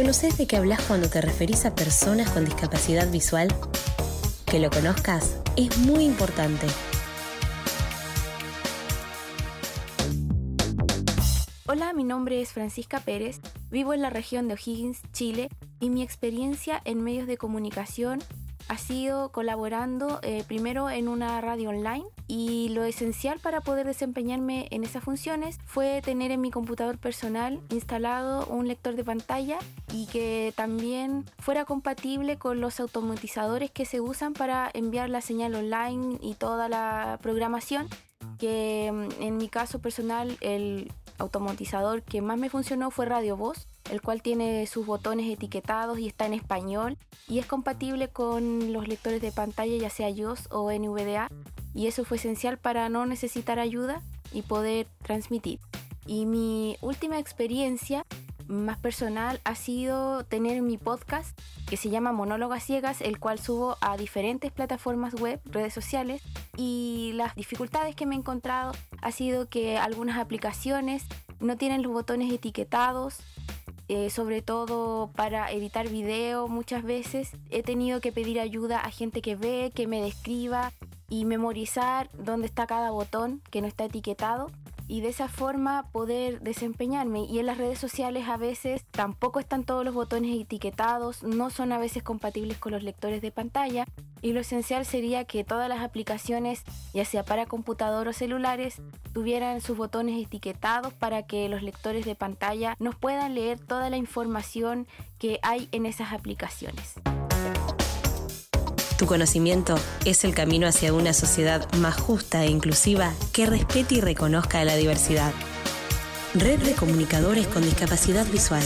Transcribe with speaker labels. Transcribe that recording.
Speaker 1: ¿Conoces de qué hablas cuando te referís a personas con discapacidad visual? Que lo conozcas es muy importante.
Speaker 2: Hola, mi nombre es Francisca Pérez, vivo en la región de O'Higgins, Chile, y mi experiencia en medios de comunicación ha sido colaborando eh, primero en una radio online y lo esencial para poder desempeñarme en esas funciones fue tener en mi computador personal instalado un lector de pantalla y que también fuera compatible con los automatizadores que se usan para enviar la señal online y toda la programación que mm, en mi caso personal el automatizador que más me funcionó fue Radio Voz el cual tiene sus botones etiquetados y está en español y es compatible con los lectores de pantalla ya sea iOS o NVDA y eso fue esencial para no necesitar ayuda y poder transmitir. Y mi última experiencia más personal ha sido tener mi podcast que se llama Monólogas Ciegas, el cual subo a diferentes plataformas web, redes sociales y las dificultades que me he encontrado ha sido que algunas aplicaciones no tienen los botones etiquetados eh, sobre todo para editar video. Muchas veces he tenido que pedir ayuda a gente que ve, que me describa y memorizar dónde está cada botón que no está etiquetado y de esa forma poder desempeñarme. Y en las redes sociales a veces tampoco están todos los botones etiquetados, no son a veces compatibles con los lectores de pantalla. Y lo esencial sería que todas las aplicaciones, ya sea para computador o celulares, tuvieran sus botones etiquetados para que los lectores de pantalla nos puedan leer toda la información que hay en esas aplicaciones.
Speaker 1: Tu conocimiento es el camino hacia una sociedad más justa e inclusiva que respete y reconozca la diversidad. Red de Comunicadores con Discapacidad Visual.